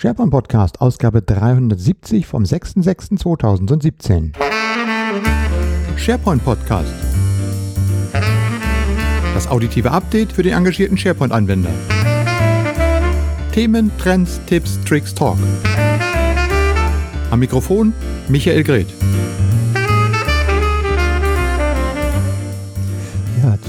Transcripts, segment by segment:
SharePoint Podcast, Ausgabe 370 vom 06.06.2017. SharePoint Podcast. Das auditive Update für den engagierten SharePoint-Anwender. Themen, Trends, Tipps, Tricks, Talk. Am Mikrofon Michael Greth.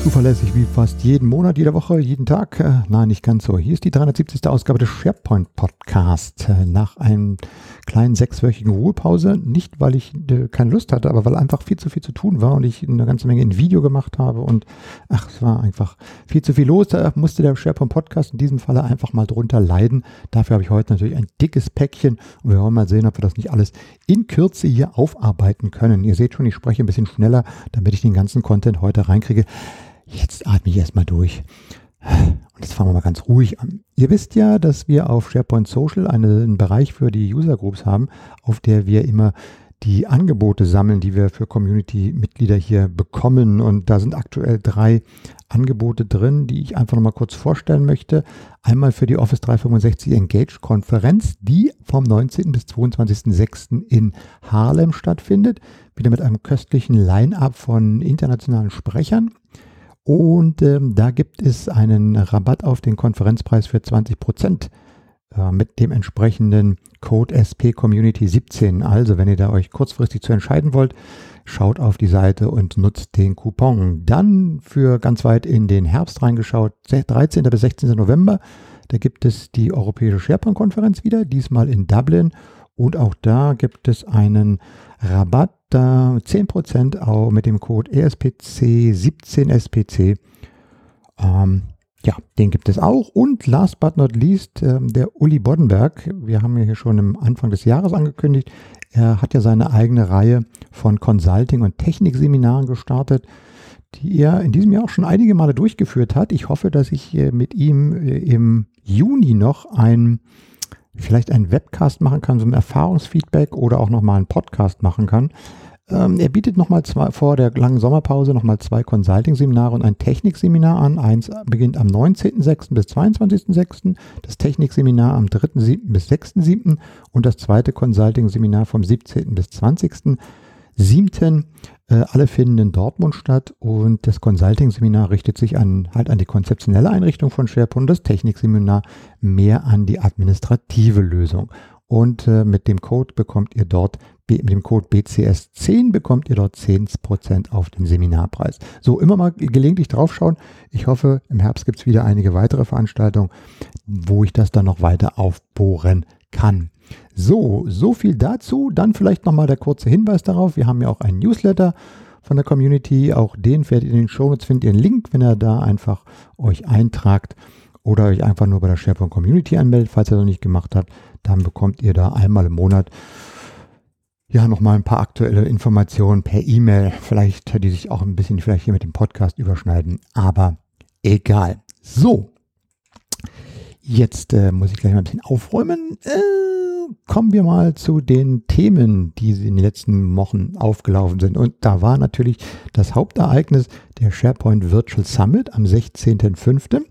Zuverlässig wie fast jeden Monat, jede Woche, jeden Tag. Äh, nein, nicht ganz so. Hier ist die 370. Ausgabe des SharePoint Podcast. Äh, nach einem kleinen sechswöchigen Ruhepause. Nicht, weil ich äh, keine Lust hatte, aber weil einfach viel zu viel zu tun war und ich eine ganze Menge in Video gemacht habe. Und ach, es war einfach viel zu viel los. Da musste der SharePoint Podcast in diesem Falle einfach mal drunter leiden. Dafür habe ich heute natürlich ein dickes Päckchen und wir wollen mal sehen, ob wir das nicht alles in Kürze hier aufarbeiten können. Ihr seht schon, ich spreche ein bisschen schneller, damit ich den ganzen Content heute reinkriege. Jetzt atme ich erstmal durch. Und jetzt fangen wir mal ganz ruhig an. Ihr wisst ja, dass wir auf SharePoint Social einen Bereich für die User Groups haben, auf der wir immer die Angebote sammeln, die wir für Community-Mitglieder hier bekommen. Und da sind aktuell drei Angebote drin, die ich einfach nochmal kurz vorstellen möchte. Einmal für die Office 365 Engage Konferenz, die vom 19. bis 22.06. in Harlem stattfindet. Wieder mit einem köstlichen Line-up von internationalen Sprechern. Und ähm, da gibt es einen Rabatt auf den Konferenzpreis für 20 Prozent äh, mit dem entsprechenden Code SP Community 17. Also, wenn ihr da euch kurzfristig zu entscheiden wollt, schaut auf die Seite und nutzt den Coupon. Dann für ganz weit in den Herbst reingeschaut, 13. bis 16. November, da gibt es die Europäische SharePoint-Konferenz wieder, diesmal in Dublin. Und auch da gibt es einen Rabatt, da 10% auch mit dem Code ESPC 17SPC. Ähm, ja, den gibt es auch. Und last but not least, äh, der Uli Boddenberg. Wir haben ja hier schon am Anfang des Jahres angekündigt. Er hat ja seine eigene Reihe von Consulting- und Technikseminaren gestartet, die er in diesem Jahr auch schon einige Male durchgeführt hat. Ich hoffe, dass ich äh, mit ihm äh, im Juni noch ein vielleicht einen Webcast machen kann, so ein Erfahrungsfeedback oder auch nochmal einen Podcast machen kann. Ähm, er bietet nochmal zwei, vor der langen Sommerpause nochmal zwei Consulting-Seminare und ein Technikseminar an. Eins beginnt am 19.06. bis 22.06., das Technikseminar am 3.07. bis 6.07. und das zweite Consulting-Seminar vom 17. bis 20.07. Äh, alle finden in Dortmund statt und das Consulting-Seminar richtet sich an, halt an die konzeptionelle Einrichtung von SharePoint und das Technikseminar mehr an die administrative Lösung. Und äh, mit dem Code bekommt ihr dort, mit dem Code BCS10 bekommt ihr dort 10% auf den Seminarpreis. So, immer mal gelegentlich draufschauen. Ich hoffe, im Herbst gibt es wieder einige weitere Veranstaltungen, wo ich das dann noch weiter aufbohren kann. So, so viel dazu. Dann vielleicht nochmal der kurze Hinweis darauf. Wir haben ja auch einen Newsletter von der Community. Auch den werdet ihr in den Shownotes findet ihr einen Link, wenn ihr da einfach euch eintragt oder euch einfach nur bei der SharePoint Community anmeldet, falls ihr das noch nicht gemacht habt dann bekommt ihr da einmal im Monat ja nochmal ein paar aktuelle Informationen per E-Mail, vielleicht die sich auch ein bisschen vielleicht hier mit dem Podcast überschneiden, aber egal. So, jetzt äh, muss ich gleich mal ein bisschen aufräumen. Äh, kommen wir mal zu den Themen, die in den letzten Wochen aufgelaufen sind. Und da war natürlich das Hauptereignis der SharePoint Virtual Summit am 16.05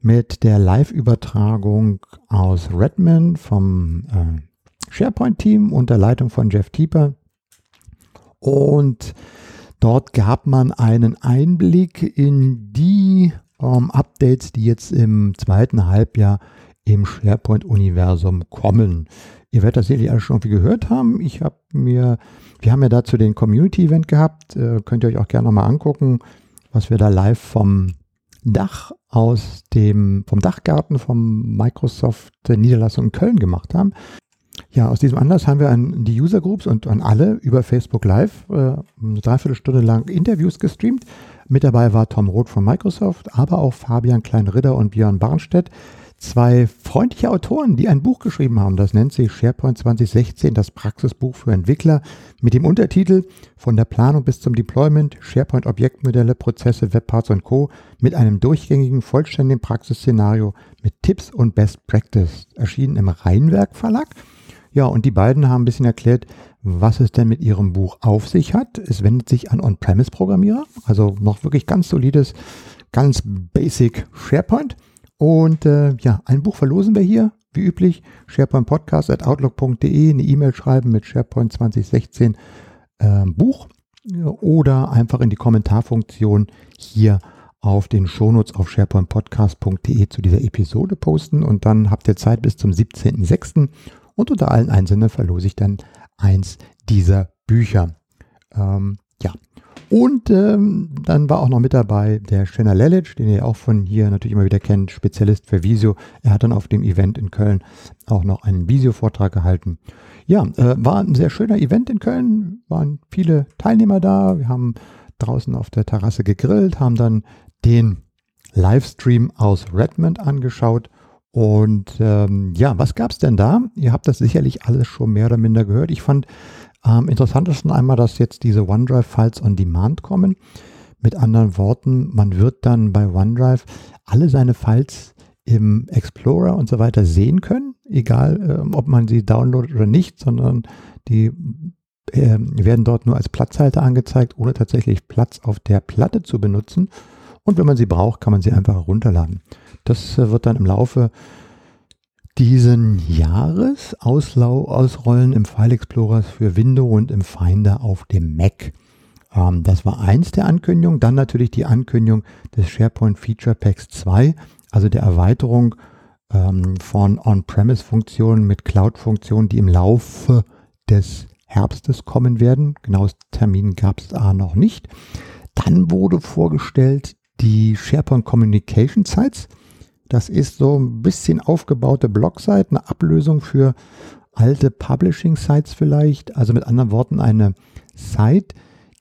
mit der Live-Übertragung aus Redmond vom äh, SharePoint-Team unter Leitung von Jeff Tieper. Und dort gab man einen Einblick in die ähm, Updates, die jetzt im zweiten Halbjahr im SharePoint-Universum kommen. Ihr werdet das sicherlich alle schon irgendwie gehört haben. Ich habe mir, wir haben ja dazu den Community-Event gehabt. Äh, könnt ihr euch auch gerne nochmal angucken, was wir da live vom Dach aus dem, vom Dachgarten vom Microsoft Niederlassung in Köln gemacht haben. Ja, aus diesem Anlass haben wir an die User Groups und an alle über Facebook Live äh, eine Dreiviertelstunde lang Interviews gestreamt. Mit dabei war Tom Roth von Microsoft, aber auch Fabian Kleinritter und Björn Barnstedt zwei freundliche Autoren, die ein Buch geschrieben haben. Das nennt sich SharePoint 2016, das Praxisbuch für Entwickler mit dem Untertitel Von der Planung bis zum Deployment, SharePoint Objektmodelle, Prozesse, Webparts und Co. mit einem durchgängigen, vollständigen Praxisszenario mit Tipps und Best Practice. Erschienen im Rheinwerk Verlag. Ja, und die beiden haben ein bisschen erklärt, was es denn mit ihrem Buch auf sich hat. Es wendet sich an On-Premise-Programmierer, also noch wirklich ganz solides, ganz basic SharePoint. Und äh, ja, ein Buch verlosen wir hier. wie üblich, sharepointpodcast.outlook.de, eine E-Mail schreiben mit SharePoint 2016 äh, Buch oder einfach in die Kommentarfunktion hier auf den Shownotes auf sharepointpodcast.de zu dieser Episode posten und dann habt ihr Zeit bis zum 17.06. und unter allen Einzelnen verlose ich dann eins dieser Bücher. Ähm, ja. Und ähm, dann war auch noch mit dabei der Shanna Lelic, den ihr auch von hier natürlich immer wieder kennt, Spezialist für Visio. Er hat dann auf dem Event in Köln auch noch einen Visio-Vortrag gehalten. Ja, äh, war ein sehr schöner Event in Köln, waren viele Teilnehmer da. Wir haben draußen auf der Terrasse gegrillt, haben dann den Livestream aus Redmond angeschaut. Und ähm, ja, was gab es denn da? Ihr habt das sicherlich alles schon mehr oder minder gehört. Ich fand am interessantesten einmal, dass jetzt diese OneDrive-Files on Demand kommen. Mit anderen Worten, man wird dann bei OneDrive alle seine Files im Explorer und so weiter sehen können, egal äh, ob man sie downloadet oder nicht, sondern die äh, werden dort nur als Platzhalter angezeigt, ohne tatsächlich Platz auf der Platte zu benutzen. Und wenn man sie braucht, kann man sie einfach herunterladen. Das äh, wird dann im Laufe diesen Jahres Auslau ausrollen im File Explorer für Windows und im Finder auf dem Mac. Ähm, das war eins der Ankündigungen. Dann natürlich die Ankündigung des SharePoint Feature Packs 2, also der Erweiterung ähm, von On-Premise-Funktionen mit Cloud-Funktionen, die im Laufe des Herbstes kommen werden. Genaues Termin gab es da noch nicht. Dann wurde vorgestellt die SharePoint Communication Sites. Das ist so ein bisschen aufgebaute Blogseite, eine Ablösung für alte Publishing Sites vielleicht. Also mit anderen Worten eine Site,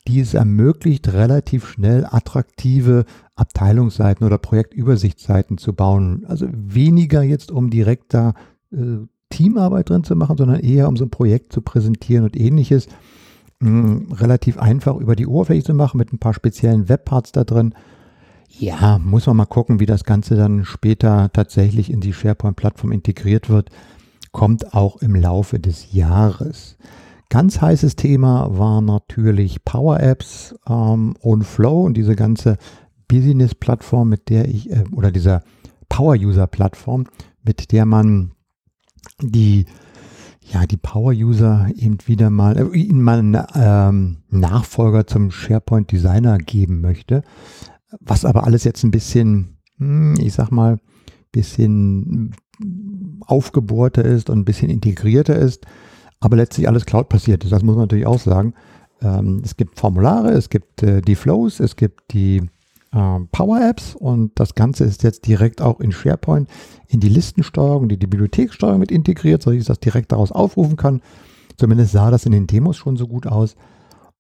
die es ermöglicht, relativ schnell attraktive Abteilungsseiten oder Projektübersichtsseiten zu bauen. Also weniger jetzt, um direkt da äh, Teamarbeit drin zu machen, sondern eher um so ein Projekt zu präsentieren und ähnliches. Mh, relativ einfach über die Oberfläche zu machen mit ein paar speziellen Webparts da drin. Ja, muss man mal gucken, wie das Ganze dann später tatsächlich in die SharePoint-Plattform integriert wird. Kommt auch im Laufe des Jahres. Ganz heißes Thema war natürlich Power Apps ähm, und Flow und diese ganze Business-Plattform, mit der ich, äh, oder dieser Power-User-Plattform, mit der man die, ja, die Power-User eben wieder mal, äh, ihnen mal einen ähm, Nachfolger zum SharePoint Designer geben möchte was aber alles jetzt ein bisschen, hm, ich sag mal, bisschen aufgebohrter ist und ein bisschen integrierter ist, aber letztlich alles Cloud passiert ist. Das muss man natürlich auch sagen. Ähm, es gibt Formulare, es gibt äh, die Flows, es gibt die äh, Power Apps und das Ganze ist jetzt direkt auch in SharePoint in die Listensteuerung, die, die Bibliothekssteuerung mit integriert, sodass ich das direkt daraus aufrufen kann. Zumindest sah das in den Demos schon so gut aus.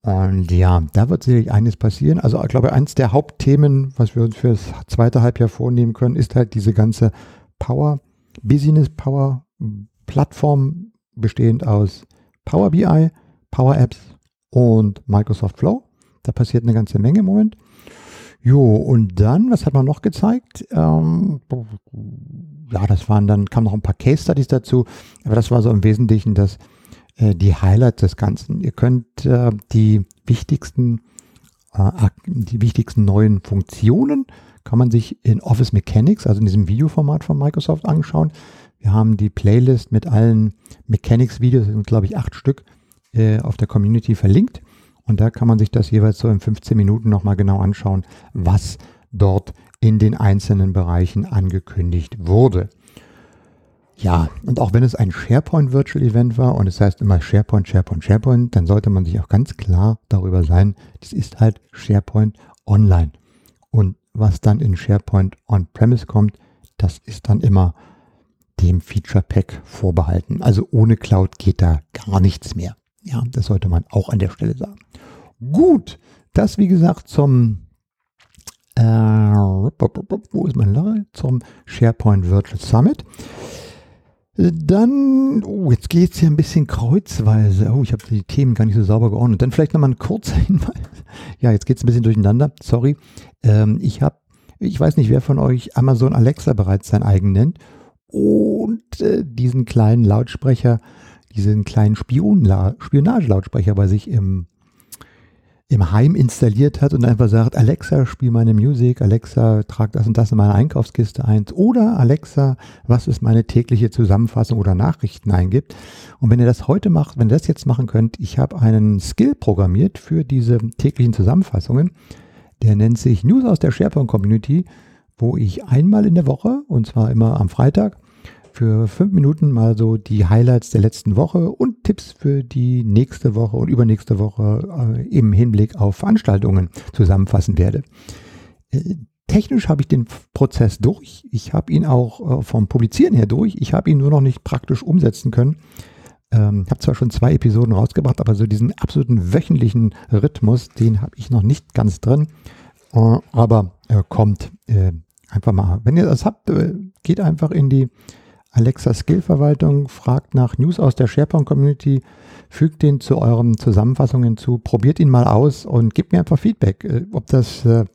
Und ja, da wird sicherlich eines passieren. Also ich glaube, eines der Hauptthemen, was wir uns für das zweite Halbjahr vornehmen können, ist halt diese ganze Power, Business Power Plattform bestehend aus Power BI, Power Apps und Microsoft Flow. Da passiert eine ganze Menge im Moment. Jo, und dann, was hat man noch gezeigt? Ähm, ja, das waren dann, kamen noch ein paar Case Studies dazu, aber das war so im Wesentlichen das äh, die Highlights des Ganzen. Ihr könnt äh, die wichtigsten, äh, die wichtigsten neuen Funktionen kann man sich in Office Mechanics, also in diesem Videoformat von Microsoft anschauen. Wir haben die Playlist mit allen Mechanics-Videos, sind glaube ich acht Stück, äh, auf der Community verlinkt. Und da kann man sich das jeweils so in 15 Minuten nochmal genau anschauen, was dort in den einzelnen Bereichen angekündigt wurde. Ja, und auch wenn es ein SharePoint Virtual Event war und es heißt immer SharePoint, SharePoint, SharePoint, dann sollte man sich auch ganz klar darüber sein, das ist halt SharePoint Online. Und was dann in SharePoint On-Premise kommt, das ist dann immer dem Feature Pack vorbehalten. Also ohne Cloud geht da gar nichts mehr. Ja, das sollte man auch an der Stelle sagen. Gut, das wie gesagt zum äh, wo ist mein Lage? Zum SharePoint Virtual Summit. Dann, oh, jetzt geht es hier ein bisschen kreuzweise. Oh, ich habe die Themen gar nicht so sauber geordnet. Dann vielleicht nochmal ein kurzer Hinweis. Ja, jetzt geht es ein bisschen durcheinander. Sorry. Ähm, ich habe, ich weiß nicht, wer von euch Amazon Alexa bereits sein eigen nennt. Und äh, diesen kleinen Lautsprecher, diesen kleinen Spion Spionagelautsprecher bei sich im, im Heim installiert hat und einfach sagt, Alexa, spiel meine Musik, Alexa, trag das und das in meine Einkaufskiste ein oder Alexa, was ist meine tägliche Zusammenfassung oder Nachrichten eingibt. Und wenn ihr das heute macht, wenn ihr das jetzt machen könnt, ich habe einen Skill programmiert für diese täglichen Zusammenfassungen, der nennt sich News aus der SharePoint Community, wo ich einmal in der Woche, und zwar immer am Freitag, für fünf Minuten mal so die Highlights der letzten Woche und Tipps für die nächste Woche und übernächste Woche äh, im Hinblick auf Veranstaltungen zusammenfassen werde. Äh, technisch habe ich den Prozess durch. Ich habe ihn auch äh, vom Publizieren her durch. Ich habe ihn nur noch nicht praktisch umsetzen können. Ähm, habe zwar schon zwei Episoden rausgebracht, aber so diesen absoluten wöchentlichen Rhythmus, den habe ich noch nicht ganz drin. Äh, aber äh, kommt einfach mal. Wenn ihr das habt, geht einfach in die Alexa Skill-Verwaltung fragt nach News aus der SharePoint-Community, fügt den zu euren Zusammenfassungen zu, probiert ihn mal aus und gebt mir einfach Feedback, äh, ob das äh,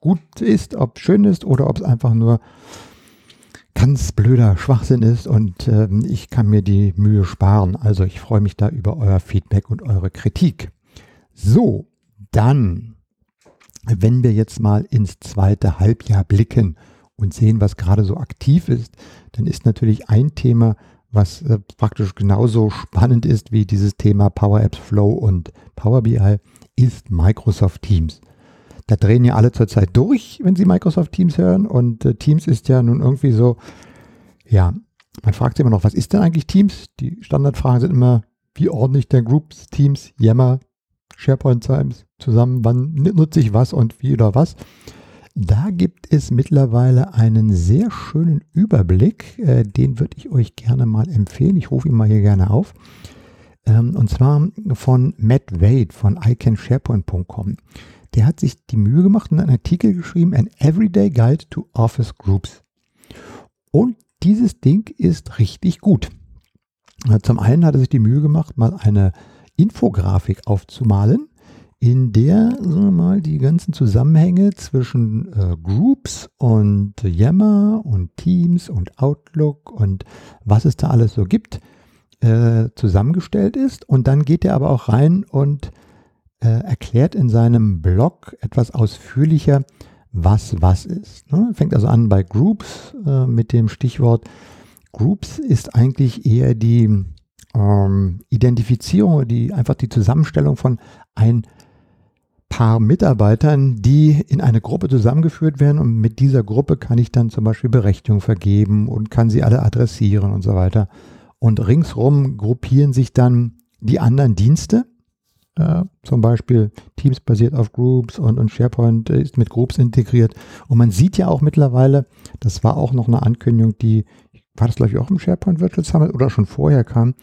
gut ist, ob schön ist oder ob es einfach nur ganz blöder Schwachsinn ist und äh, ich kann mir die Mühe sparen. Also ich freue mich da über euer Feedback und eure Kritik. So, dann, wenn wir jetzt mal ins zweite Halbjahr blicken und sehen, was gerade so aktiv ist, dann ist natürlich ein Thema, was äh, praktisch genauso spannend ist wie dieses Thema Power Apps Flow und Power BI, ist Microsoft Teams. Da drehen ja alle zurzeit durch, wenn sie Microsoft Teams hören. Und äh, Teams ist ja nun irgendwie so, ja, man fragt sich immer noch, was ist denn eigentlich Teams? Die Standardfragen sind immer, wie ordne ich denn Groups, Teams, Yammer, SharePoint Times zusammen, wann nutze ich was und wie oder was. Da gibt es mittlerweile einen sehr schönen Überblick, äh, den würde ich euch gerne mal empfehlen. Ich rufe ihn mal hier gerne auf. Ähm, und zwar von Matt Wade von icansharepoint.com. Der hat sich die Mühe gemacht und einen Artikel geschrieben, An Everyday Guide to Office Groups. Und dieses Ding ist richtig gut. Zum einen hat er sich die Mühe gemacht, mal eine Infografik aufzumalen, in der sagen wir mal, die ganzen Zusammenhänge zwischen äh, Groups und Yammer und Teams und Outlook und was es da alles so gibt, äh, zusammengestellt ist. Und dann geht er aber auch rein und äh, erklärt in seinem Blog etwas ausführlicher, was was ist. Ne? Fängt also an bei Groups äh, mit dem Stichwort Groups ist eigentlich eher die ähm, Identifizierung, die einfach die Zusammenstellung von ein paar Mitarbeitern, die in eine Gruppe zusammengeführt werden und mit dieser Gruppe kann ich dann zum Beispiel Berechtigung vergeben und kann sie alle adressieren und so weiter. Und ringsrum gruppieren sich dann die anderen Dienste, äh, zum Beispiel Teams basiert auf Groups und, und SharePoint ist mit Groups integriert. Und man sieht ja auch mittlerweile, das war auch noch eine Ankündigung, die, war das glaube ich auch im SharePoint Virtual Summit oder schon vorher kam,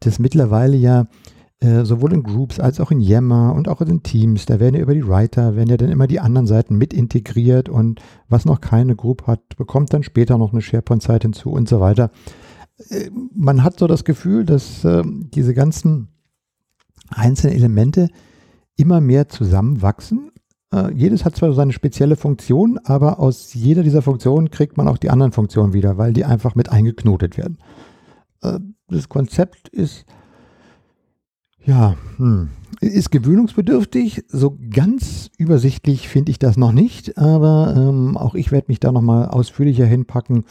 dass mittlerweile ja äh, sowohl in Groups als auch in Yammer und auch in Teams, da werden ja über die Writer, werden ja dann immer die anderen Seiten mit integriert und was noch keine Group hat, bekommt dann später noch eine SharePoint-Seite hinzu und so weiter. Äh, man hat so das Gefühl, dass äh, diese ganzen einzelnen Elemente immer mehr zusammenwachsen. Äh, jedes hat zwar seine spezielle Funktion, aber aus jeder dieser Funktionen kriegt man auch die anderen Funktionen wieder, weil die einfach mit eingeknotet werden. Das Konzept ist ja, hm. ist gewöhnungsbedürftig. So ganz übersichtlich finde ich das noch nicht, aber ähm, auch ich werde mich da nochmal ausführlicher hinpacken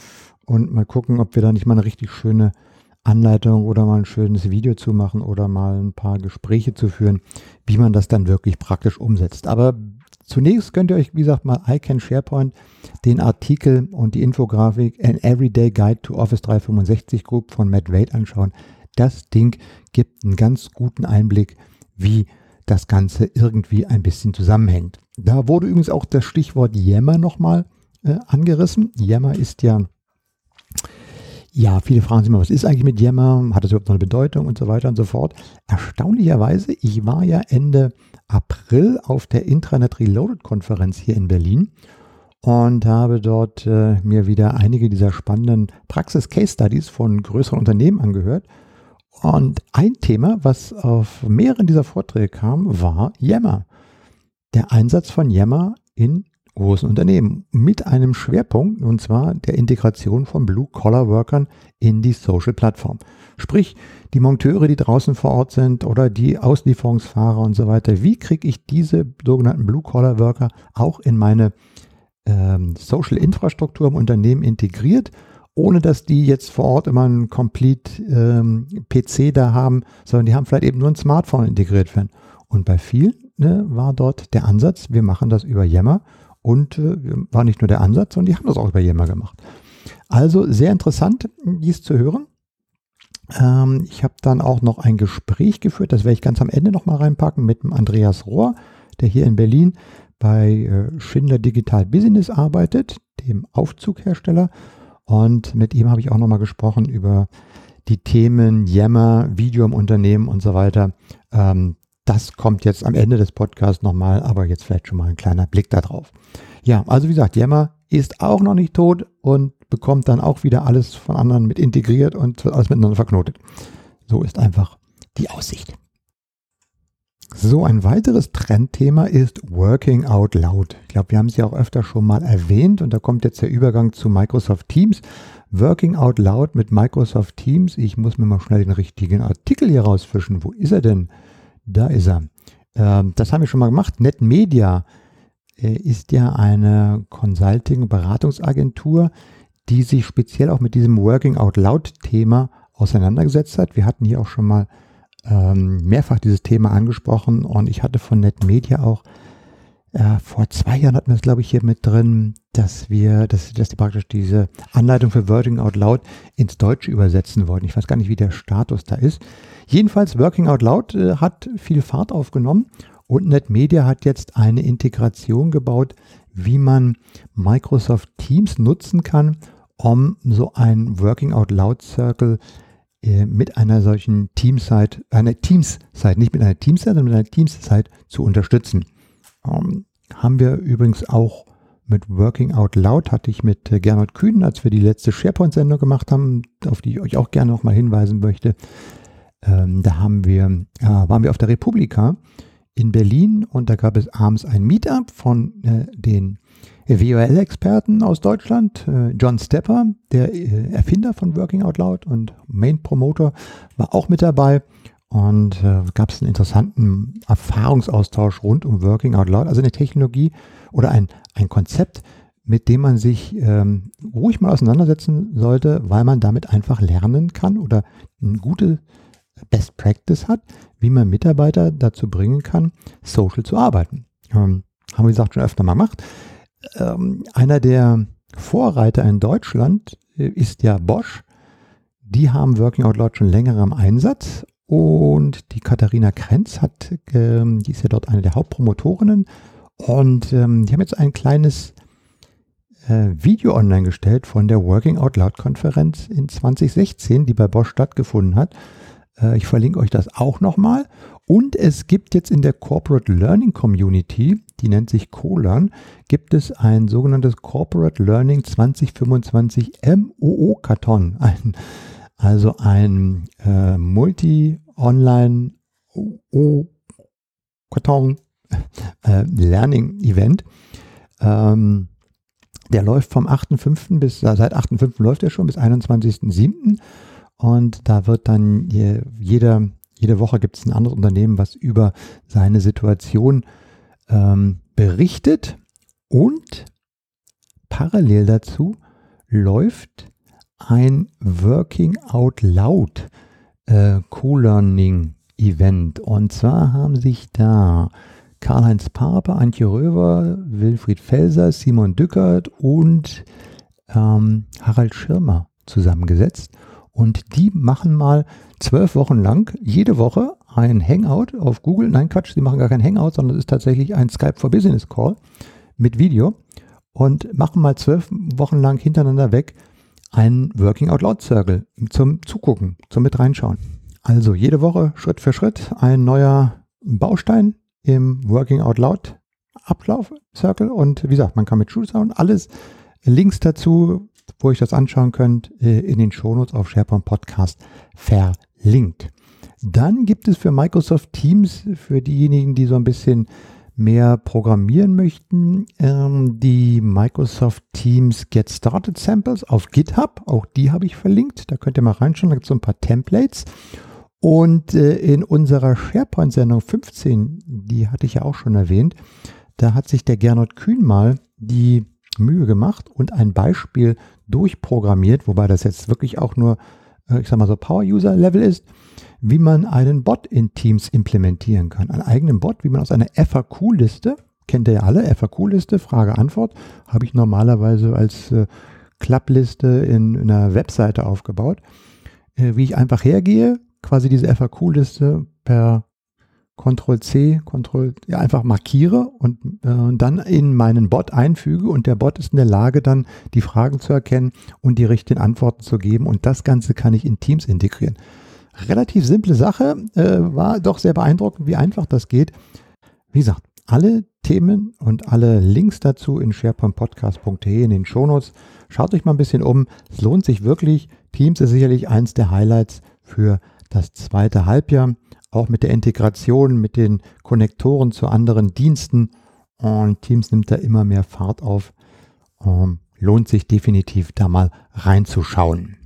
und mal gucken, ob wir da nicht mal eine richtig schöne Anleitung oder mal ein schönes Video zu machen oder mal ein paar Gespräche zu führen, wie man das dann wirklich praktisch umsetzt. Aber zunächst könnt ihr euch, wie gesagt, mal iCan SharePoint, den Artikel und die Infografik An Everyday Guide to Office 365 Group von Matt Wade anschauen das Ding gibt einen ganz guten Einblick, wie das Ganze irgendwie ein bisschen zusammenhängt. Da wurde übrigens auch das Stichwort Yammer nochmal äh, angerissen. Yammer ist ja, ja, viele fragen sich mal, was ist eigentlich mit Yammer? Hat das überhaupt noch eine Bedeutung und so weiter und so fort. Erstaunlicherweise, ich war ja Ende April auf der Intranet Reloaded Konferenz hier in Berlin und habe dort äh, mir wieder einige dieser spannenden Praxis-Case-Studies von größeren Unternehmen angehört und ein Thema, was auf mehreren dieser Vorträge kam, war Yammer. Der Einsatz von Yammer in großen Unternehmen mit einem Schwerpunkt und zwar der Integration von Blue-Collar-Workern in die Social-Plattform. Sprich, die Monteure, die draußen vor Ort sind oder die Auslieferungsfahrer und so weiter. Wie kriege ich diese sogenannten Blue-Collar-Worker auch in meine ähm, Social-Infrastruktur im Unternehmen integriert, ohne dass die jetzt vor Ort immer einen Complete ähm, PC da haben, sondern die haben vielleicht eben nur ein Smartphone integriert werden. Und bei vielen ne, war dort der Ansatz, wir machen das über Yammer und äh, war nicht nur der Ansatz, sondern die haben das auch über Yammer gemacht. Also sehr interessant, dies zu hören. Ähm, ich habe dann auch noch ein Gespräch geführt, das werde ich ganz am Ende nochmal reinpacken mit dem Andreas Rohr, der hier in Berlin bei äh, Schindler Digital Business arbeitet, dem Aufzughersteller. Und mit ihm habe ich auch nochmal gesprochen über die Themen Yammer, Video im Unternehmen und so weiter. Ähm, das kommt jetzt am Ende des Podcasts nochmal, aber jetzt vielleicht schon mal ein kleiner Blick darauf. Ja, also wie gesagt, Yammer ist auch noch nicht tot und bekommt dann auch wieder alles von anderen mit integriert und alles miteinander verknotet. So ist einfach die Aussicht. So, ein weiteres Trendthema ist Working Out Loud. Ich glaube, wir haben es ja auch öfter schon mal erwähnt und da kommt jetzt der Übergang zu Microsoft Teams. Working Out Loud mit Microsoft Teams. Ich muss mir mal schnell den richtigen Artikel hier rausfischen. Wo ist er denn? Da ist er. Ähm, das haben wir schon mal gemacht. NetMedia äh, ist ja eine Consulting-Beratungsagentur, die sich speziell auch mit diesem Working Out Loud Thema auseinandergesetzt hat. Wir hatten hier auch schon mal ähm, mehrfach dieses Thema angesprochen und ich hatte von NetMedia auch äh, vor zwei Jahren hatten wir es, glaube ich, hier mit drin, dass wir, dass, dass die praktisch diese Anleitung für Working Out Loud ins Deutsche übersetzen wollten. Ich weiß gar nicht, wie der Status da ist. Jedenfalls, Working Out Loud äh, hat viel Fahrt aufgenommen und NetMedia hat jetzt eine Integration gebaut, wie man Microsoft Teams nutzen kann, um so ein Working Out Loud Circle mit einer solchen Teamsite, einer Teams-Site, nicht mit einer Teams-Site, sondern mit einer Teams-Site zu unterstützen. Ähm, haben wir übrigens auch mit Working Out Loud, hatte ich mit äh, Gernot Kühn, als wir die letzte SharePoint-Sendung gemacht haben, auf die ich euch auch gerne nochmal hinweisen möchte. Ähm, da haben wir, äh, waren wir auf der Republika in Berlin und da gab es abends ein Meetup von äh, den WOL-Experten aus Deutschland. Äh, John Stepper, der äh, Erfinder von Working Out Loud und Main Promoter, war auch mit dabei. Und äh, gab es einen interessanten Erfahrungsaustausch rund um Working Out Loud, also eine Technologie oder ein, ein Konzept, mit dem man sich ähm, ruhig mal auseinandersetzen sollte, weil man damit einfach lernen kann oder eine gute Best Practice hat, wie man Mitarbeiter dazu bringen kann, social zu arbeiten. Ähm, haben wir gesagt schon öfter mal gemacht. Ähm, einer der Vorreiter in Deutschland äh, ist ja Bosch. Die haben Working Out Loud schon länger im Einsatz und die Katharina Krenz hat, ähm, die ist ja dort eine der Hauptpromotorinnen und ähm, die haben jetzt ein kleines äh, Video online gestellt von der Working Out Loud Konferenz in 2016, die bei Bosch stattgefunden hat. Äh, ich verlinke euch das auch nochmal. Und es gibt jetzt in der Corporate Learning Community, die nennt sich CoLearn, gibt es ein sogenanntes Corporate Learning 2025 MOO-Karton. Ein, also ein äh, Multi-Online karton äh, Learning Event. Ähm, der läuft vom 8.5. bis, seit 8.5. läuft er schon bis 21.7. Und da wird dann jeder, jede Woche gibt es ein anderes Unternehmen, was über seine Situation ähm, berichtet. Und parallel dazu läuft ein Working Out Loud äh, Co-Learning Event. Und zwar haben sich da Karl-Heinz Pape, Antje Röver, Wilfried Felser, Simon Dückert und ähm, Harald Schirmer zusammengesetzt und die machen mal zwölf Wochen lang jede Woche ein Hangout auf Google. Nein, Quatsch, sie machen gar kein Hangout, sondern es ist tatsächlich ein Skype for Business Call mit Video und machen mal zwölf Wochen lang hintereinander weg einen Working Out Loud Circle zum Zugucken, zum mit reinschauen. Also jede Woche Schritt für Schritt ein neuer Baustein im Working Out Loud Ablauf Circle und wie gesagt, man kann mit Schulsound alles Links dazu wo ihr das anschauen könnt, äh, in den Shownotes auf SharePoint Podcast verlinkt. Dann gibt es für Microsoft Teams, für diejenigen, die so ein bisschen mehr programmieren möchten, ähm, die Microsoft Teams Get Started Samples auf GitHub. Auch die habe ich verlinkt. Da könnt ihr mal reinschauen. Da gibt es so ein paar Templates. Und äh, in unserer SharePoint-Sendung 15, die hatte ich ja auch schon erwähnt, da hat sich der Gernot Kühn mal die Mühe gemacht und ein Beispiel durchprogrammiert, wobei das jetzt wirklich auch nur, äh, ich sag mal so, Power-User-Level ist, wie man einen Bot in Teams implementieren kann. Einen eigenen Bot, wie man aus einer FAQ-Liste, kennt ihr ja alle, FAQ-Liste, Frage-Antwort, habe ich normalerweise als äh, Klappliste in, in einer Webseite aufgebaut, äh, wie ich einfach hergehe, quasi diese FAQ-Liste per Ctrl-C, Ctrl, ja, einfach markiere und äh, dann in meinen Bot einfüge und der Bot ist in der Lage, dann die Fragen zu erkennen und die richtigen Antworten zu geben und das Ganze kann ich in Teams integrieren. Relativ simple Sache, äh, war doch sehr beeindruckend, wie einfach das geht. Wie gesagt, alle Themen und alle Links dazu in sharepointpodcast.de in den Shownotes. Schaut euch mal ein bisschen um. Es lohnt sich wirklich. Teams ist sicherlich eins der Highlights für das zweite Halbjahr auch mit der Integration mit den Konnektoren zu anderen Diensten. Und Teams nimmt da immer mehr Fahrt auf. Ähm, lohnt sich definitiv da mal reinzuschauen.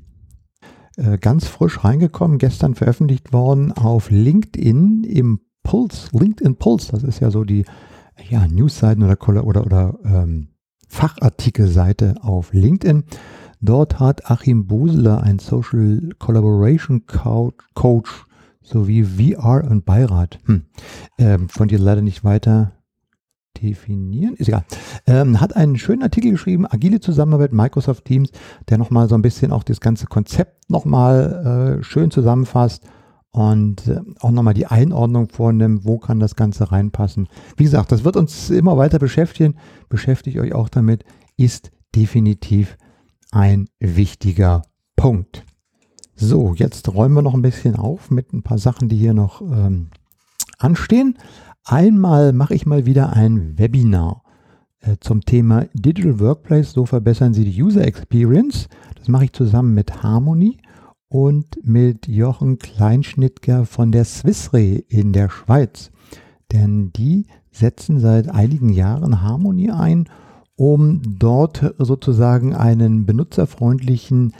Äh, ganz frisch reingekommen, gestern veröffentlicht worden auf LinkedIn im Pulse, LinkedIn Pulse, das ist ja so die ja, Newsseiten oder, oder, oder ähm, Fachartikelseite auf LinkedIn. Dort hat Achim Buseler, ein Social Collaboration Coach, sowie VR und Beirat. Hm. Ähm, von dir leider nicht weiter definieren, ist egal. Ähm, hat einen schönen Artikel geschrieben, agile Zusammenarbeit Microsoft Teams, der nochmal so ein bisschen auch das ganze Konzept nochmal äh, schön zusammenfasst und äh, auch nochmal die Einordnung vornimmt, wo kann das Ganze reinpassen. Wie gesagt, das wird uns immer weiter beschäftigen. Beschäftigt euch auch damit, ist definitiv ein wichtiger Punkt. So, jetzt räumen wir noch ein bisschen auf mit ein paar Sachen, die hier noch ähm, anstehen. Einmal mache ich mal wieder ein Webinar äh, zum Thema Digital Workplace. So verbessern Sie die User Experience. Das mache ich zusammen mit Harmony und mit Jochen Kleinschnittger von der Swissre in der Schweiz. Denn die setzen seit einigen Jahren Harmony ein, um dort sozusagen einen benutzerfreundlichen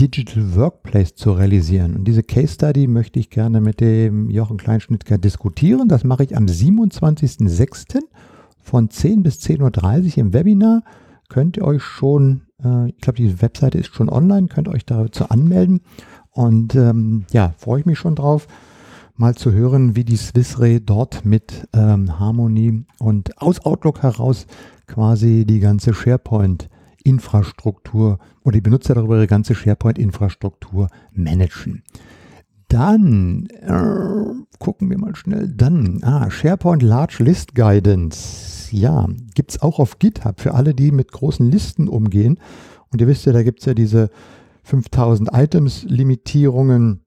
Digital Workplace zu realisieren. Und diese Case Study möchte ich gerne mit dem Jochen Kleinschnittger diskutieren. Das mache ich am 27.06. von 10 bis 10.30 Uhr im Webinar. Könnt ihr euch schon, äh, ich glaube, die Webseite ist schon online, könnt ihr euch dazu anmelden. Und ähm, ja, freue ich mich schon drauf, mal zu hören, wie die Swissray dort mit ähm, Harmony und aus Outlook heraus quasi die ganze SharePoint Infrastruktur oder die Benutzer darüber ihre ganze SharePoint-Infrastruktur managen. Dann äh, gucken wir mal schnell. Dann ah, SharePoint Large List Guidance. Ja, gibt es auch auf GitHub für alle, die mit großen Listen umgehen. Und ihr wisst ja, da gibt es ja diese 5000 Items Limitierungen.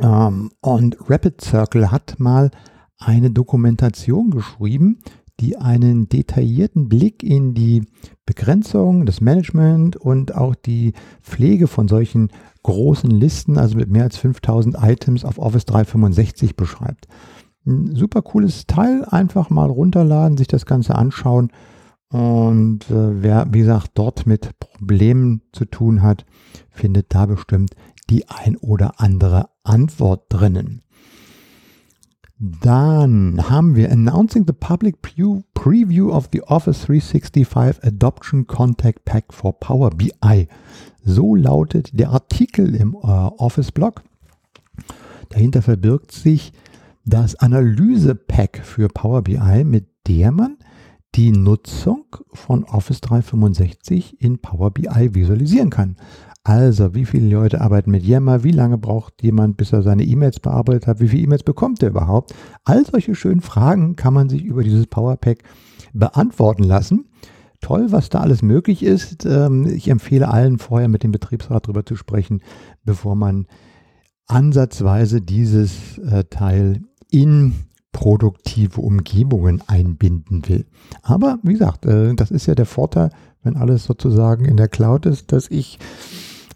Ähm, und Rapid Circle hat mal eine Dokumentation geschrieben, die einen detaillierten Blick in die Begrenzung, das Management und auch die Pflege von solchen großen Listen, also mit mehr als 5000 Items auf Office 365 beschreibt. Ein super cooles Teil, einfach mal runterladen, sich das Ganze anschauen und äh, wer, wie gesagt, dort mit Problemen zu tun hat, findet da bestimmt die ein oder andere Antwort drinnen. Dann haben wir Announcing the Public Preview of the Office 365 Adoption Contact Pack for Power BI. So lautet der Artikel im äh, Office-Blog. Dahinter verbirgt sich das Analyse-Pack für Power BI, mit der man die Nutzung von Office 365 in Power BI visualisieren kann. Also, wie viele Leute arbeiten mit Yammer? Wie lange braucht jemand, bis er seine E-Mails bearbeitet hat? Wie viele E-Mails bekommt er überhaupt? All solche schönen Fragen kann man sich über dieses Powerpack beantworten lassen. Toll, was da alles möglich ist. Ähm, ich empfehle allen vorher mit dem Betriebsrat darüber zu sprechen, bevor man ansatzweise dieses äh, Teil in produktive Umgebungen einbinden will. Aber wie gesagt, äh, das ist ja der Vorteil, wenn alles sozusagen in der Cloud ist, dass ich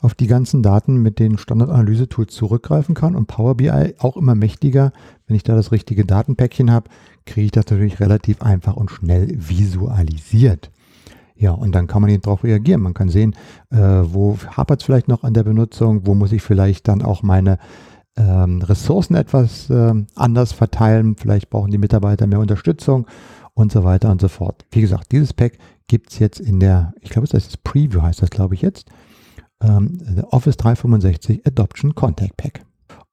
auf die ganzen Daten mit den Standardanalyse-Tools zurückgreifen kann und Power BI auch immer mächtiger. Wenn ich da das richtige Datenpäckchen habe, kriege ich das natürlich relativ einfach und schnell visualisiert. Ja, und dann kann man eben darauf reagieren. Man kann sehen, äh, wo hapert es vielleicht noch an der Benutzung, wo muss ich vielleicht dann auch meine ähm, Ressourcen etwas äh, anders verteilen. Vielleicht brauchen die Mitarbeiter mehr Unterstützung und so weiter und so fort. Wie gesagt, dieses Pack gibt es jetzt in der, ich glaube, das ist Preview, heißt das, glaube ich, jetzt. Ähm, Office 365 Adoption Contact Pack.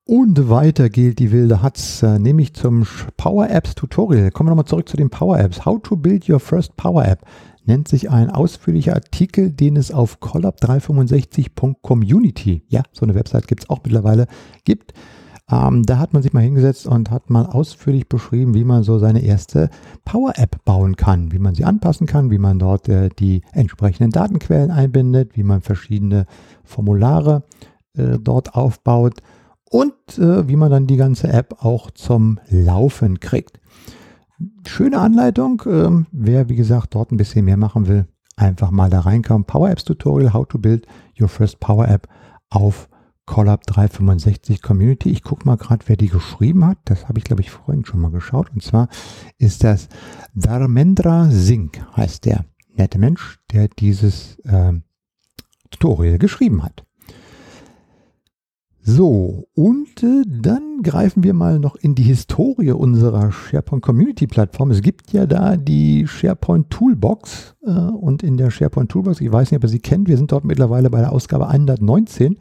Und weiter gilt die wilde Hatz, äh, nämlich zum Power Apps Tutorial. Kommen wir nochmal zurück zu den Power Apps. How to build your first Power App nennt sich ein ausführlicher Artikel, den es auf collab365.community, ja, so eine Website gibt es auch mittlerweile, gibt. Ähm, da hat man sich mal hingesetzt und hat mal ausführlich beschrieben, wie man so seine erste Power-App bauen kann, wie man sie anpassen kann, wie man dort äh, die entsprechenden Datenquellen einbindet, wie man verschiedene Formulare äh, dort aufbaut und äh, wie man dann die ganze App auch zum Laufen kriegt. Schöne Anleitung. Ähm, wer, wie gesagt, dort ein bisschen mehr machen will, einfach mal da reinkommen. Power Apps Tutorial, How to Build Your First Power App auf Collab 365 Community. Ich gucke mal gerade, wer die geschrieben hat. Das habe ich, glaube ich, vorhin schon mal geschaut. Und zwar ist das Dharmendra Singh, heißt der nette Mensch, der dieses äh, Tutorial geschrieben hat. So, und äh, dann greifen wir mal noch in die Historie unserer SharePoint Community Plattform. Es gibt ja da die SharePoint Toolbox äh, und in der SharePoint Toolbox, ich weiß nicht, ob ihr sie kennt, wir sind dort mittlerweile bei der Ausgabe 119.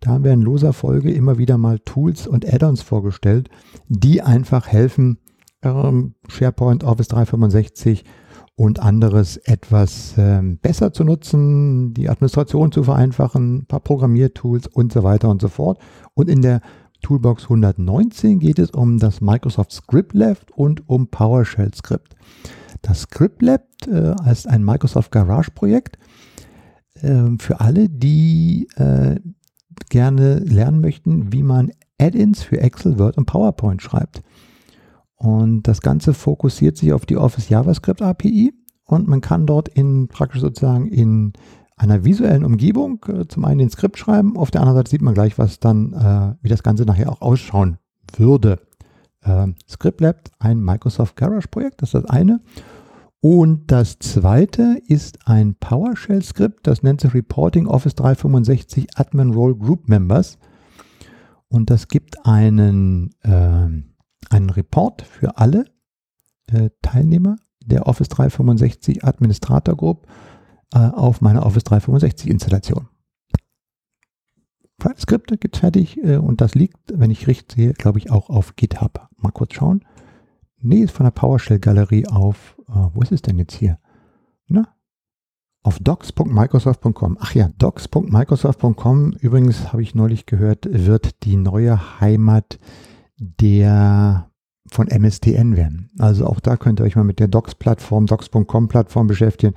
Da haben wir in loser Folge immer wieder mal Tools und Add-ons vorgestellt, die einfach helfen, ähm, SharePoint, Office 365 und anderes etwas ähm, besser zu nutzen, die Administration zu vereinfachen, ein paar Programmiertools und so weiter und so fort. Und in der Toolbox 119 geht es um das Microsoft Script Lab und um PowerShell Script. Das Script Lab äh, ist ein Microsoft Garage Projekt äh, für alle, die äh, gerne lernen möchten, wie man Add-ins für Excel, Word und PowerPoint schreibt. Und das Ganze fokussiert sich auf die Office JavaScript API und man kann dort in praktisch sozusagen in einer visuellen Umgebung äh, zum einen den Skript schreiben, auf der anderen Seite sieht man gleich, was dann, äh, wie das Ganze nachher auch ausschauen würde. Äh, Scriptlab, ein Microsoft Garage Projekt, das ist das eine. Und das zweite ist ein PowerShell-Skript, das nennt sich Reporting Office 365 Admin Role Group Members. Und das gibt einen äh, einen Report für alle äh, Teilnehmer der Office 365 Administrator Group äh, auf meiner Office 365 Installation. Skripte gibt es fertig äh, und das liegt, wenn ich richtig sehe, glaube ich auch auf GitHub. Mal kurz schauen. Nee, ist von der PowerShell-Galerie auf, äh, wo ist es denn jetzt hier? Na? Auf docs.microsoft.com. Ach ja, docs.microsoft.com. Übrigens habe ich neulich gehört, wird die neue Heimat der von MSTN werden. Also auch da könnt ihr euch mal mit der Docs-Plattform, docs.com-Plattform beschäftigen.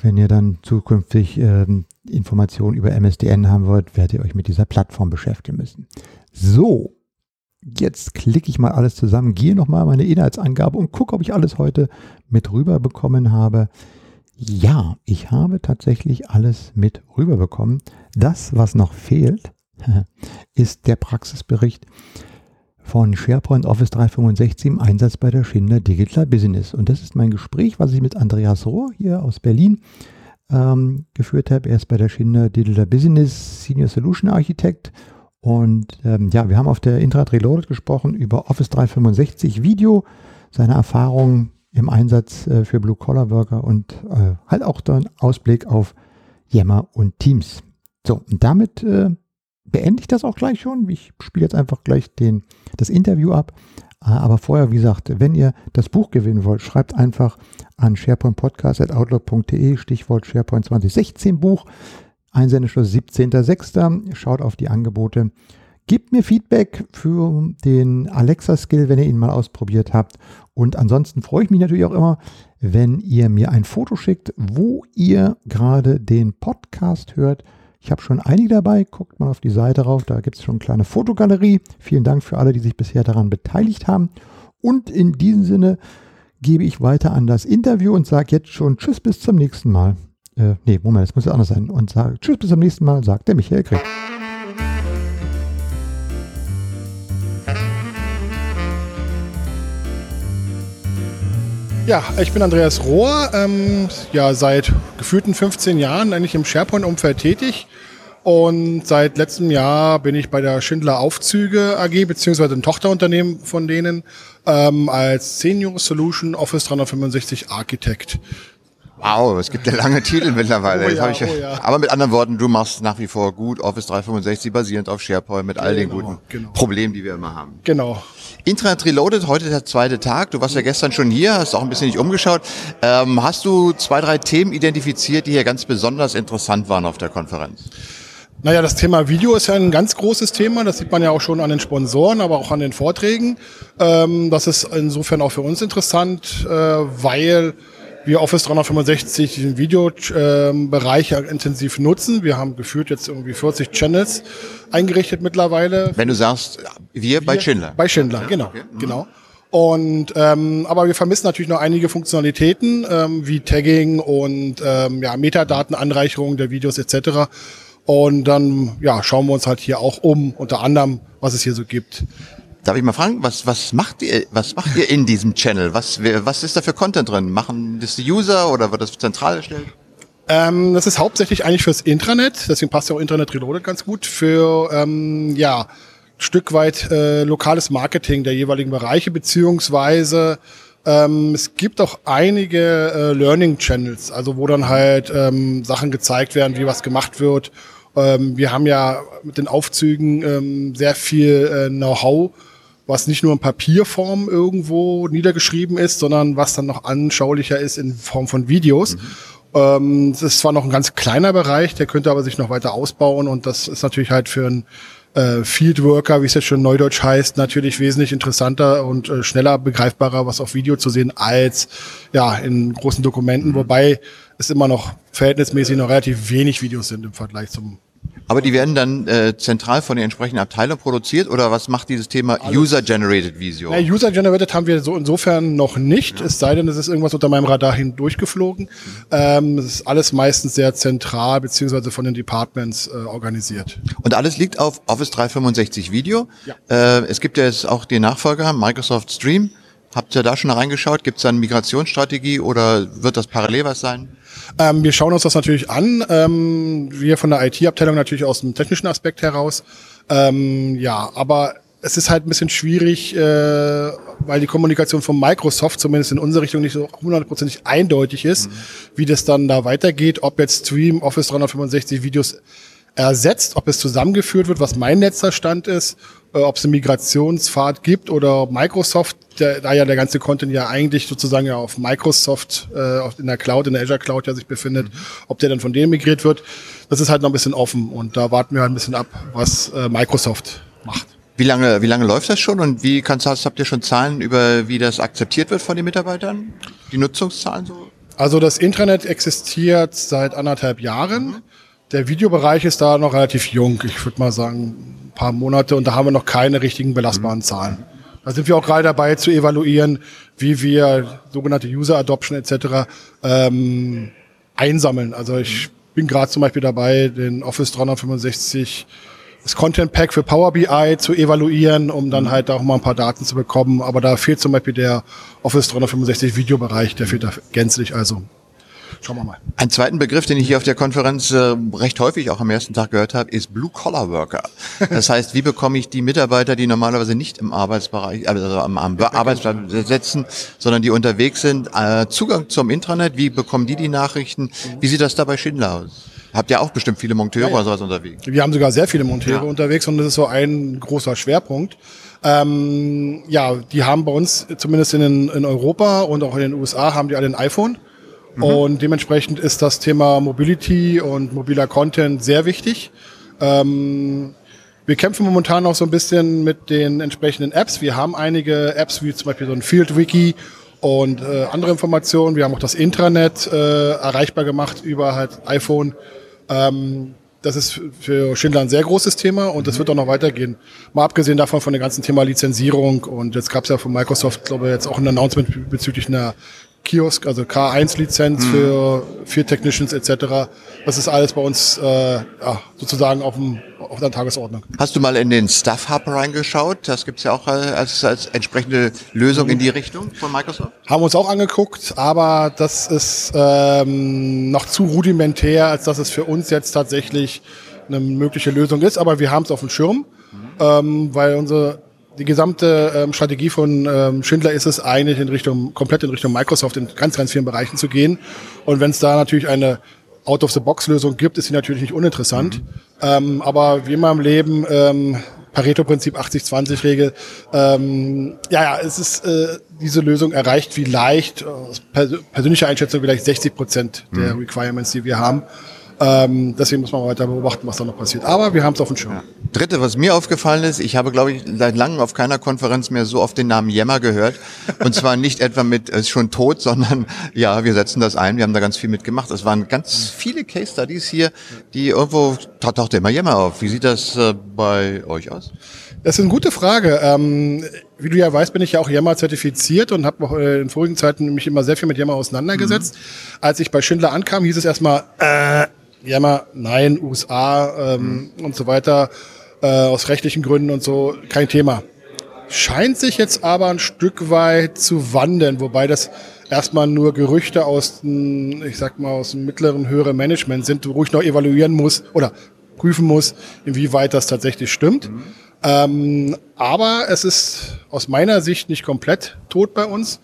Wenn ihr dann zukünftig ähm, Informationen über MSDN haben wollt, werdet ihr euch mit dieser Plattform beschäftigen müssen. So, jetzt klicke ich mal alles zusammen, gehe nochmal meine Inhaltsangabe und gucke, ob ich alles heute mit rüber bekommen habe. Ja, ich habe tatsächlich alles mit rüber bekommen. Das, was noch fehlt, ist der Praxisbericht von SharePoint Office 365 im Einsatz bei der Schinder Digital Business. Und das ist mein Gespräch, was ich mit Andreas Rohr hier aus Berlin ähm, geführt habe. Er ist bei der Schinder Digital Business Senior Solution Architect. Und ähm, ja, wir haben auf der Intranet Reloaded gesprochen über Office 365 Video, seine Erfahrungen im Einsatz äh, für Blue Collar Worker und äh, halt auch dann Ausblick auf Yammer und Teams. So, und damit äh, beende ich das auch gleich schon. Ich spiele jetzt einfach gleich den, das Interview ab. Ah, aber vorher, wie gesagt, wenn ihr das Buch gewinnen wollt, schreibt einfach an sharepointpodcast.outlook.de, Stichwort SharePoint 2016 Buch, Einsendeschluss 17.06. Schaut auf die Angebote. Gebt mir Feedback für den Alexa-Skill, wenn ihr ihn mal ausprobiert habt. Und ansonsten freue ich mich natürlich auch immer, wenn ihr mir ein Foto schickt, wo ihr gerade den Podcast hört ich habe schon einige dabei. Guckt mal auf die Seite rauf, da gibt es schon eine kleine Fotogalerie. Vielen Dank für alle, die sich bisher daran beteiligt haben. Und in diesem Sinne gebe ich weiter an das Interview und sage jetzt schon Tschüss bis zum nächsten Mal. äh, nee, Moment, das muss ja anders sein. Und sagt Tschüss, bis zum nächsten Mal, sagt der Michael Krieg. Ja, ich bin Andreas Rohr, ähm, ja, seit gefühlten 15 Jahren eigentlich im SharePoint-Umfeld tätig. Und seit letztem Jahr bin ich bei der Schindler Aufzüge AG, beziehungsweise ein Tochterunternehmen von denen, ähm, als Senior Solution Office 365 Architect. Wow, es gibt ja lange Titel mittlerweile. Oh ja, ich, oh ja. Aber mit anderen Worten, du machst nach wie vor gut Office 365 basierend auf SharePoint mit all den genau, guten genau. Problemen, die wir immer haben. Genau. Intranet Reloaded, heute der zweite Tag. Du warst ja gestern schon hier, hast auch ein bisschen nicht umgeschaut. Ähm, hast du zwei, drei Themen identifiziert, die hier ganz besonders interessant waren auf der Konferenz? Naja, das Thema Video ist ja ein ganz großes Thema. Das sieht man ja auch schon an den Sponsoren, aber auch an den Vorträgen. Ähm, das ist insofern auch für uns interessant, äh, weil wir Office 365 den Videobereich ähm, intensiv nutzen. Wir haben geführt jetzt irgendwie 40 Channels eingerichtet mittlerweile. Wenn du sagst, wir, wir bei Schindler. Bei Schindler, genau, okay. Mhm. genau. Und ähm, aber wir vermissen natürlich noch einige Funktionalitäten ähm, wie Tagging und ähm, ja, Metadatenanreicherung der Videos etc. Und dann ja, schauen wir uns halt hier auch um, unter anderem, was es hier so gibt. Darf ich mal fragen, was, was macht ihr, was macht ihr in diesem Channel? Was, was ist da für Content drin? Machen das die User oder wird das zentral erstellt? Ähm, das ist hauptsächlich eigentlich fürs Intranet, deswegen passt ja auch Internet Reloaded ganz gut für ähm, ja Stück weit äh, lokales Marketing der jeweiligen Bereiche beziehungsweise ähm, es gibt auch einige äh, Learning Channels, also wo dann halt ähm, Sachen gezeigt werden, wie was gemacht wird. Ähm, wir haben ja mit den Aufzügen ähm, sehr viel äh, Know-how was nicht nur in Papierform irgendwo niedergeschrieben ist, sondern was dann noch anschaulicher ist in Form von Videos. Mhm. Ähm, das ist zwar noch ein ganz kleiner Bereich, der könnte aber sich noch weiter ausbauen und das ist natürlich halt für einen äh, Fieldworker, wie es jetzt schon neudeutsch heißt, natürlich wesentlich interessanter und äh, schneller begreifbarer, was auf Video zu sehen, als ja in großen Dokumenten, mhm. wobei es immer noch verhältnismäßig noch relativ wenig Videos sind im Vergleich zum aber die werden dann äh, zentral von den entsprechenden Abteilungen produziert oder was macht dieses Thema User-Generated Video? Ja, User-Generated haben wir so insofern noch nicht, ja. es sei denn, es ist irgendwas unter meinem Radar hindurchgeflogen. Mhm. Ähm, es ist alles meistens sehr zentral beziehungsweise von den Departments äh, organisiert. Und alles liegt auf Office 365 Video. Ja. Äh, es gibt ja jetzt auch den Nachfolger, Microsoft Stream. Habt ihr da schon reingeschaut? Gibt es da eine Migrationsstrategie oder wird das parallel was sein? Ähm, wir schauen uns das natürlich an. Ähm, wir von der IT-Abteilung natürlich aus dem technischen Aspekt heraus. Ähm, ja, aber es ist halt ein bisschen schwierig, äh, weil die Kommunikation von Microsoft zumindest in unsere Richtung nicht so hundertprozentig eindeutig ist, mhm. wie das dann da weitergeht, ob jetzt Stream, Office 365 Videos ersetzt, ob es zusammengeführt wird, was mein letzter Stand ist, äh, ob es eine Migrationspfad gibt oder Microsoft, der, da ja der ganze Content ja eigentlich sozusagen ja auf Microsoft äh, in der Cloud, in der Azure Cloud ja sich befindet, mhm. ob der dann von denen migriert wird, das ist halt noch ein bisschen offen und da warten wir halt ein bisschen ab, was äh, Microsoft macht. Wie lange, wie lange läuft das schon und wie kannst du, habt ihr schon Zahlen über, wie das akzeptiert wird von den Mitarbeitern? Die Nutzungszahlen so? Also das Intranet existiert seit anderthalb Jahren. Mhm. Der Videobereich ist da noch relativ jung. Ich würde mal sagen, ein paar Monate und da haben wir noch keine richtigen belastbaren Zahlen. Da sind wir auch gerade dabei zu evaluieren, wie wir sogenannte User Adoption etc. Ähm, einsammeln. Also ich bin gerade zum Beispiel dabei, den Office 365 das Content Pack für Power BI zu evaluieren, um dann halt auch mal ein paar Daten zu bekommen. Aber da fehlt zum Beispiel der Office 365 Videobereich, der fehlt da gänzlich. Also Schauen wir mal. Einen zweiten Begriff, den ich hier auf der Konferenz äh, recht häufig auch am ersten Tag gehört habe, ist Blue-Collar-Worker. Das heißt, wie bekomme ich die Mitarbeiter, die normalerweise nicht im Arbeitsbereich, also am, am Arbeitsplatz sitzen, sondern die unterwegs sind, äh, Zugang zum Intranet? Wie bekommen die die Nachrichten? Wie sieht das da bei Schindler aus? Habt ihr auch bestimmt viele Monteure ja, ja. oder sowas unterwegs? Wir haben sogar sehr viele Monteure ja. unterwegs und das ist so ein großer Schwerpunkt. Ähm, ja, die haben bei uns zumindest in, in Europa und auch in den USA haben die alle ein iPhone. Mhm. Und dementsprechend ist das Thema Mobility und mobiler Content sehr wichtig. Ähm, wir kämpfen momentan auch so ein bisschen mit den entsprechenden Apps. Wir haben einige Apps, wie zum Beispiel so ein Field Wiki und äh, andere Informationen. Wir haben auch das Intranet äh, erreichbar gemacht über halt iPhone. Ähm, das ist für Schindler ein sehr großes Thema und das mhm. wird auch noch weitergehen. Mal abgesehen davon von dem ganzen Thema Lizenzierung und jetzt gab es ja von Microsoft, glaube ich, jetzt auch ein Announcement bezüglich einer Kiosk, also K1-Lizenz mhm. für vier Technicians etc. Das ist alles bei uns äh, ja, sozusagen auf, dem, auf der Tagesordnung. Hast du mal in den Stuff Hub reingeschaut? Das gibt's ja auch äh, als, als entsprechende Lösung in die Richtung von Microsoft? Haben wir uns auch angeguckt, aber das ist ähm, noch zu rudimentär, als dass es für uns jetzt tatsächlich eine mögliche Lösung ist. Aber wir haben es auf dem Schirm, mhm. ähm, weil unsere die gesamte ähm, Strategie von ähm, Schindler ist es eigentlich in Richtung, komplett in Richtung Microsoft in ganz, ganz vielen Bereichen zu gehen. Und wenn es da natürlich eine Out-of-the-Box-Lösung gibt, ist sie natürlich nicht uninteressant. Mhm. Ähm, aber wie immer im Leben, ähm, Pareto-Prinzip 80-20-Regel, ähm, ja, ja, es ist, äh, diese Lösung erreicht vielleicht, aus persönlicher Einschätzung vielleicht 60 Prozent der mhm. Requirements, die wir haben. Ähm, deswegen muss man weiter beobachten, was da noch passiert. Aber wir haben es auf dem Schirm. Ja. Dritte, was mir aufgefallen ist, ich habe, glaube ich, seit langem auf keiner Konferenz mehr so oft den Namen Yammer gehört. Und zwar nicht etwa mit ist schon tot, sondern ja, wir setzen das ein. Wir haben da ganz viel mitgemacht. Es waren ganz viele Case Studies hier, die irgendwo taucht immer Yammer auf. Wie sieht das äh, bei euch aus? Das ist eine gute Frage. Ähm, wie du ja weißt, bin ich ja auch Yammer zertifiziert und habe äh, in vorigen Zeiten mich immer sehr viel mit Yammer auseinandergesetzt. Mhm. Als ich bei Schindler ankam, hieß es erstmal, äh, Jammer, nein, USA ähm, mhm. und so weiter, äh, aus rechtlichen Gründen und so, kein Thema. Scheint sich jetzt aber ein Stück weit zu wandeln, wobei das erstmal nur Gerüchte aus dem, ich sag mal, aus dem mittleren, höheren Management sind, wo ich noch evaluieren muss oder prüfen muss, inwieweit das tatsächlich stimmt. Mhm. Ähm, aber es ist aus meiner Sicht nicht komplett tot bei uns.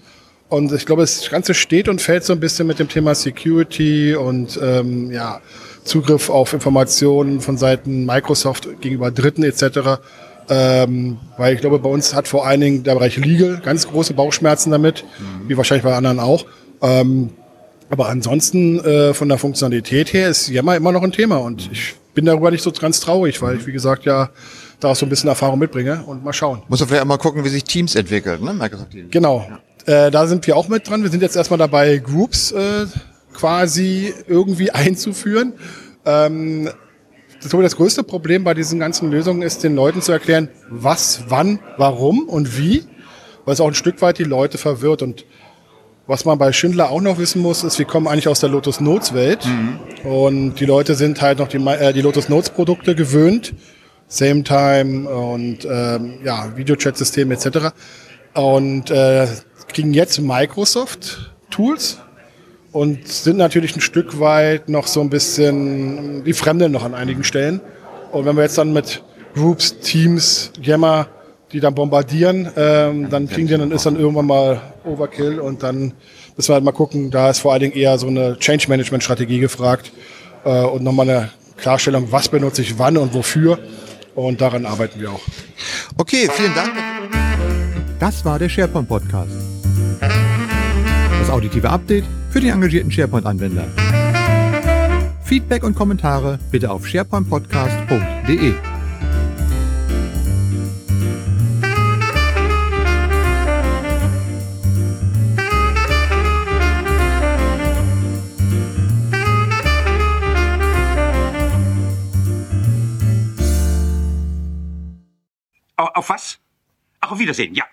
Und ich glaube, das Ganze steht und fällt so ein bisschen mit dem Thema Security und ähm, ja, Zugriff auf Informationen von Seiten Microsoft gegenüber Dritten etc. Ähm, weil ich glaube, bei uns hat vor allen Dingen der Bereich Legal ganz große Bauchschmerzen damit, mhm. wie wahrscheinlich bei anderen auch. Ähm, aber ansonsten äh, von der Funktionalität her ist Yammer immer noch ein Thema und ich bin darüber nicht so ganz traurig, weil ich, wie gesagt, ja da auch so ein bisschen Erfahrung mitbringe und mal schauen. Muss man vielleicht auch mal gucken, wie sich Teams entwickeln, ne? Microsoft Teams. Genau. Ja. Äh, da sind wir auch mit dran. Wir sind jetzt erstmal dabei, Groups äh, quasi irgendwie einzuführen. Ähm, das größte Problem bei diesen ganzen Lösungen ist, den Leuten zu erklären, was, wann, warum und wie, weil es auch ein Stück weit die Leute verwirrt. Und was man bei Schindler auch noch wissen muss, ist, wir kommen eigentlich aus der Lotus Notes Welt mhm. und die Leute sind halt noch die, äh, die Lotus Notes Produkte gewöhnt, Same Time und ähm, ja, Videochat-Systeme etc. Und äh, kriegen jetzt Microsoft Tools und sind natürlich ein Stück weit noch so ein bisschen die Fremden noch an einigen Stellen. Und wenn wir jetzt dann mit Groups, Teams, Yammer, die dann bombardieren, ähm, dann kriegen die dann ist dann irgendwann mal Overkill und dann müssen wir halt mal gucken, da ist vor allen Dingen eher so eine Change Management Strategie gefragt äh, und nochmal eine Klarstellung, was benutze ich wann und wofür. Und daran arbeiten wir auch. Okay, vielen Dank. Das war der SharePoint Podcast. Auditive Update für den engagierten SharePoint-Anwender. Feedback und Kommentare bitte auf sharepointpodcast.de. Auf was? Ach, auf Wiedersehen, ja.